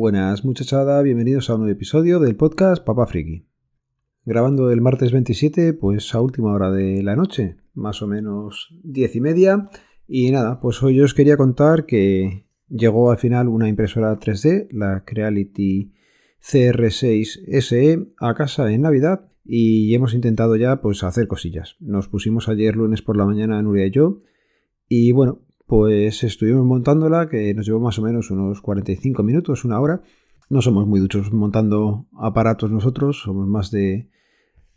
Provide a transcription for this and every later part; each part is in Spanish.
Buenas muchachada, bienvenidos a un nuevo episodio del podcast Papa Friki. Grabando el martes 27, pues a última hora de la noche, más o menos diez y media. Y nada, pues hoy os quería contar que llegó al final una impresora 3D, la Creality CR6 SE, a casa en Navidad y hemos intentado ya pues hacer cosillas. Nos pusimos ayer lunes por la mañana Nuria y yo y bueno, pues estuvimos montándola que nos llevó más o menos unos 45 minutos, una hora. No somos muy duchos montando aparatos nosotros, somos más de,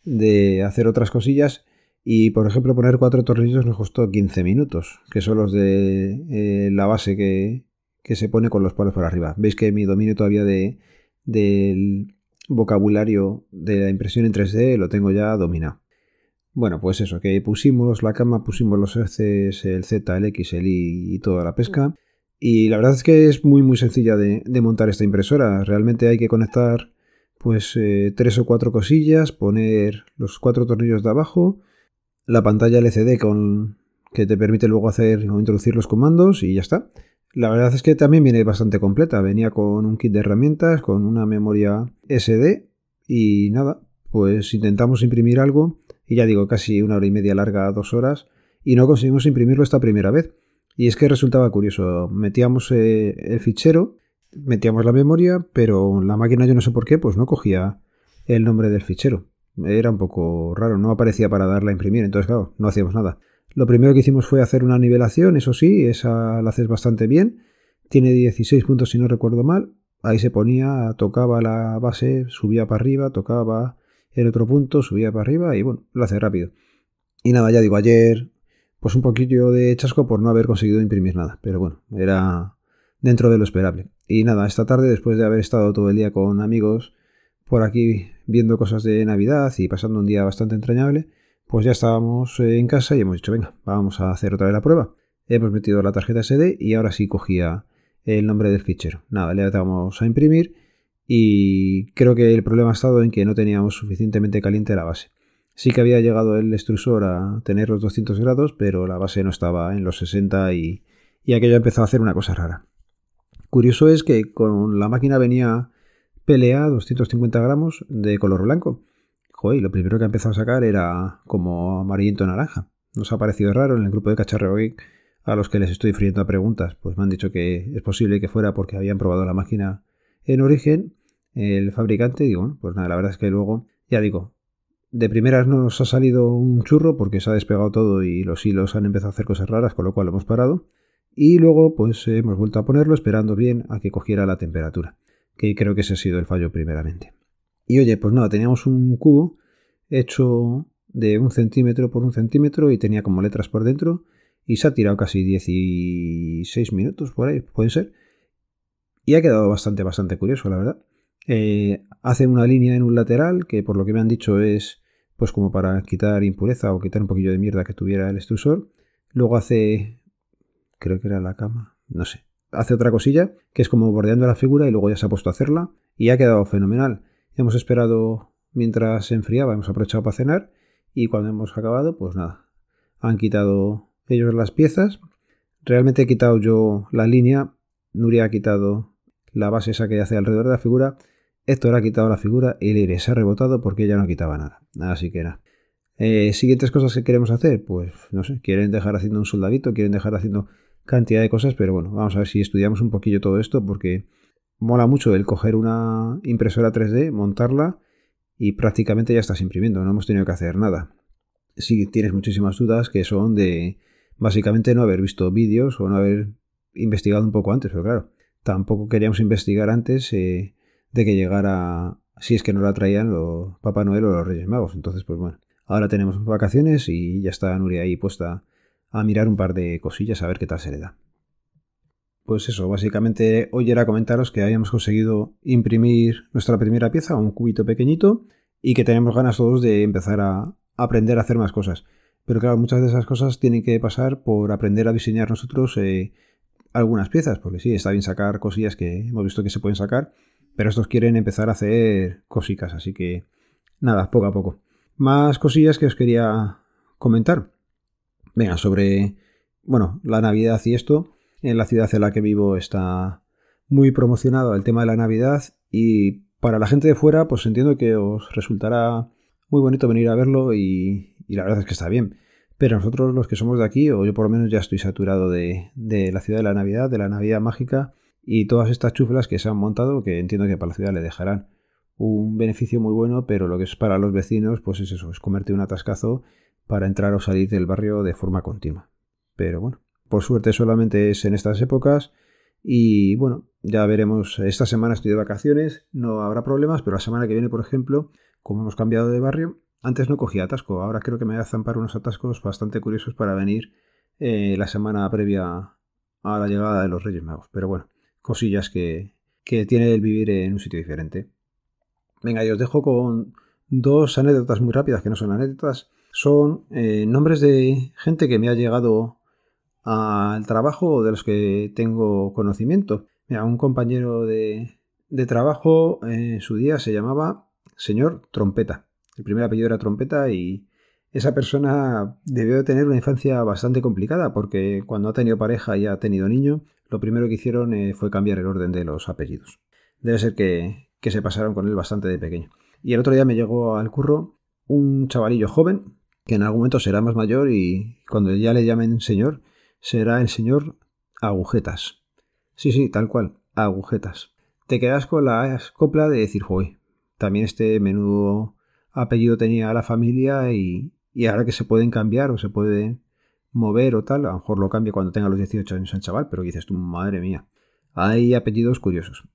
de hacer otras cosillas. Y por ejemplo, poner cuatro tornillos nos costó 15 minutos, que son los de eh, la base que, que, se pone con los palos por arriba. Veis que mi dominio todavía de, del vocabulario de la impresión en 3D lo tengo ya dominado. Bueno, pues eso, que pusimos la cama, pusimos los Fs, el Z, el X, el Y y toda la pesca. Y la verdad es que es muy muy sencilla de, montar esta impresora. Realmente hay que conectar pues eh, tres o cuatro cosillas, poner los cuatro tornillos de abajo, la pantalla LCD con que te permite luego hacer o introducir los comandos y ya está. La verdad es que también viene bastante completa. Venía con un kit de herramientas, con una memoria SD y nada, pues intentamos imprimir algo y ya digo, casi una hora y media larga, dos horas, y no conseguimos imprimirlo esta primera vez. Y es que resultaba curioso, metíamos eh, el fichero, metíamos la memoria, pero la máquina yo no sé por qué, pues no cogía el nombre del fichero. Era un poco raro, no aparecía para darla a imprimir, entonces claro, no hacíamos nada. Lo primero que hicimos fue hacer una nivelación, eso sí, esa la haces bastante bien. Tiene 16 puntos si no recuerdo mal. Ahí se ponía, tocaba la base, subía para arriba, tocaba el otro punto, subía para arriba y bueno, lo hace rápido. Y nada, ya digo, ayer pues un poquillo de chasco por no haber conseguido imprimir nada, pero bueno, era dentro de lo esperable. Y nada, esta tarde, después de haber estado todo el día con amigos por aquí viendo cosas de Navidad y pasando un día bastante entrañable, pues ya estábamos en casa y hemos dicho, venga, vamos a hacer otra vez la prueba. Hemos metido la tarjeta SD y ahora sí cogía el nombre del fichero. Nada, le damos a imprimir y creo que el problema ha estado en que no teníamos suficientemente caliente la base. Sí que había llegado el extrusor a tener los 200 grados, pero la base no estaba en los 60 y, y aquello empezó a hacer una cosa rara. Curioso es que con la máquina venía PLA 250 gramos de color blanco Joder, lo primero que ha empezado a sacar era como amarillento naranja. Nos ha parecido raro en el grupo de Cacharreo a los que les estoy friendo a preguntas. Pues me han dicho que es posible que fuera porque habían probado la máquina en origen, el fabricante. Digo, bueno, pues nada, la verdad es que luego, ya digo, de primeras nos ha salido un churro porque se ha despegado todo y los hilos han empezado a hacer cosas raras, con lo cual hemos parado. Y luego, pues hemos vuelto a ponerlo esperando bien a que cogiera la temperatura, que creo que ese ha sido el fallo primeramente. Y oye, pues nada, teníamos un cubo hecho de un centímetro por un centímetro y tenía como letras por dentro y se ha tirado casi 16 minutos por ahí, puede ser. Y ha quedado bastante, bastante curioso, la verdad. Eh, hace una línea en un lateral que por lo que me han dicho es pues como para quitar impureza o quitar un poquillo de mierda que tuviera el extrusor. Luego hace, creo que era la cama, no sé. Hace otra cosilla que es como bordeando la figura y luego ya se ha puesto a hacerla y ha quedado fenomenal. Hemos esperado mientras se enfriaba, hemos aprovechado para cenar y cuando hemos acabado, pues nada, han quitado ellos las piezas. Realmente he quitado yo la línea, Nuria ha quitado la base esa que hace alrededor de la figura, Héctor ha quitado la figura y Leire se ha rebotado porque ella no quitaba nada. Así que nada. Eh, siguientes cosas que queremos hacer, pues no sé, quieren dejar haciendo un soldadito, quieren dejar haciendo cantidad de cosas, pero bueno, vamos a ver si estudiamos un poquillo todo esto porque mola mucho el coger una impresora 3D, montarla y prácticamente ya estás imprimiendo, no hemos tenido que hacer nada. Si tienes muchísimas dudas que son de básicamente no haber visto vídeos o no haber investigado un poco antes, pero claro, tampoco queríamos investigar antes eh, de que llegara, si es que no la traían los Papá Noel o los Reyes Magos. Entonces, pues bueno, ahora tenemos vacaciones y ya está Nuria ahí puesta a mirar un par de cosillas a ver qué tal se le da. Pues eso, básicamente hoy era comentaros que habíamos conseguido imprimir nuestra primera pieza, un cubito pequeñito, y que tenemos ganas todos de empezar a aprender a hacer más cosas. Pero claro, muchas de esas cosas tienen que pasar por aprender a diseñar nosotros eh, algunas piezas, porque sí, está bien sacar cosillas que hemos visto que se pueden sacar, pero estos quieren empezar a hacer cositas, así que nada, poco a poco. Más cosillas que os quería comentar. Venga, sobre, bueno, la Navidad y esto. En la ciudad en la que vivo está muy promocionado el tema de la Navidad y para la gente de fuera pues entiendo que os resultará muy bonito venir a verlo y, la verdad es que está bien. Pero nosotros los que somos de aquí, o yo por lo menos ya estoy saturado de, de la ciudad de la Navidad, de la Navidad mágica y todas estas chuflas que se han montado que entiendo que para la ciudad le dejarán un beneficio muy bueno, pero lo que es para los vecinos pues es eso, es comerte un atascazo para entrar o salir del barrio de forma continua. Pero bueno, por suerte solamente es en estas épocas y bueno, ya veremos, esta semana estoy de vacaciones, no habrá problemas, pero la semana que viene, por ejemplo, como hemos cambiado de barrio, antes no cogía atasco, ahora creo que me voy a zampar unos atascos bastante curiosos para venir eh, la semana previa a la llegada de los Reyes Magos. Pero bueno, cosillas que, que tiene el vivir en un sitio diferente. Venga, y os dejo con dos anécdotas muy rápidas, que no son anécdotas, son eh, nombres de gente que me ha llegado al trabajo de los que tengo conocimiento. Mira, un compañero de, trabajo en su día se llamaba señor Trompeta. El primer apellido era Trompeta y esa persona debió de tener una infancia bastante complicada porque cuando ha tenido pareja y ha tenido niño, lo primero que hicieron eh, fue cambiar el orden de los apellidos. Debe ser que, que se pasaron con él bastante de pequeño. Y el otro día me llegó al curro un chavalillo joven que en algún momento será más mayor y cuando ya le llamen señor, será el señor Agujetas. Sí, sí, tal cual, Agujetas. Te quedas con la copla de decir, joder, también este menudo apellido tenía la familia y, y ahora que se pueden cambiar o se pueden mover o tal, a lo mejor lo cambia cuando tenga los 18 años el chaval, pero dices tú, madre mía, hay apellidos curiosos.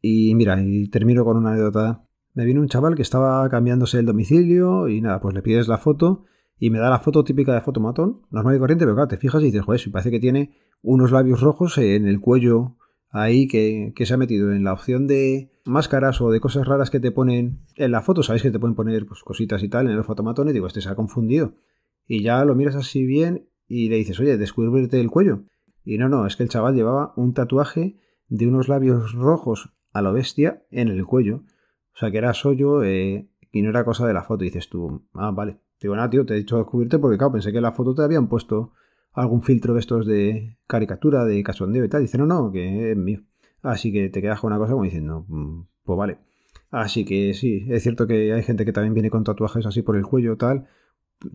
Y mira, y termino con una anécdota. Me vino un chaval que estaba cambiándose el domicilio y nada, pues le pides la foto y me da la foto típica de fotomatón, normal y corriente, pero claro, te fijas y dices, joder, si parece que tiene unos labios rojos en el cuello ahí que, se ha metido en la opción de máscaras o de cosas raras que te ponen en la foto, sabéis que te pueden poner pues, cositas y tal en el fotomatón y digo, este se ha confundido. Y ya lo miras así bien y le dices, oye, descúbrete el cuello. Y no, no, es que el chaval llevaba un tatuaje de unos labios rojos a lo bestia en el cuello. O sea que era sollo eh, y no era cosa de la foto. Y dices tú, ah, vale. Digo, nada, tío, te he dicho descubrirte porque, claro, pensé que en la foto te habían puesto algún filtro de estos de caricatura, de cachondeo y tal. Dice, no, no, que es mío. Así que te quedas con una cosa como diciendo, mm, pues vale. Así que sí, es cierto que hay gente que también viene con tatuajes así por el cuello, tal.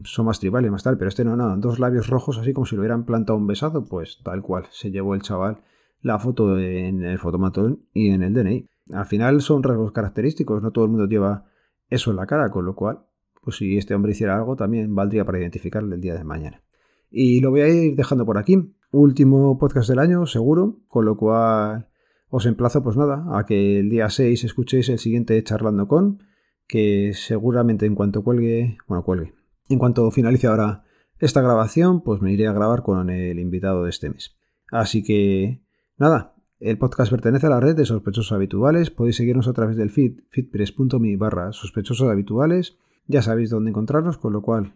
Son más tribales, más tal, pero este no, no. Dos labios rojos así como si lo hubieran plantado un besado, pues tal cual. Se llevó el chaval la foto en el fotomatón y en el DNI. Al final son rasgos característicos, no todo el mundo lleva eso en la cara, con lo cual pues si este hombre hiciera algo, también valdría para identificarle el día de mañana. Y lo voy a ir dejando por aquí. Último podcast del año, seguro, con lo cual os emplazo, pues nada, a que el día 6 escuchéis el siguiente charlando con, que seguramente en cuanto cuelgue, bueno, cuelgue, en cuanto finalice ahora esta grabación, pues me iré a grabar con el invitado de este mes. Así que, nada, el podcast pertenece a la red de sospechosos habituales, podéis seguirnos a través del feed, feedpress.me barra sospechosos habituales ya sabéis dónde encontrarnos, con lo cual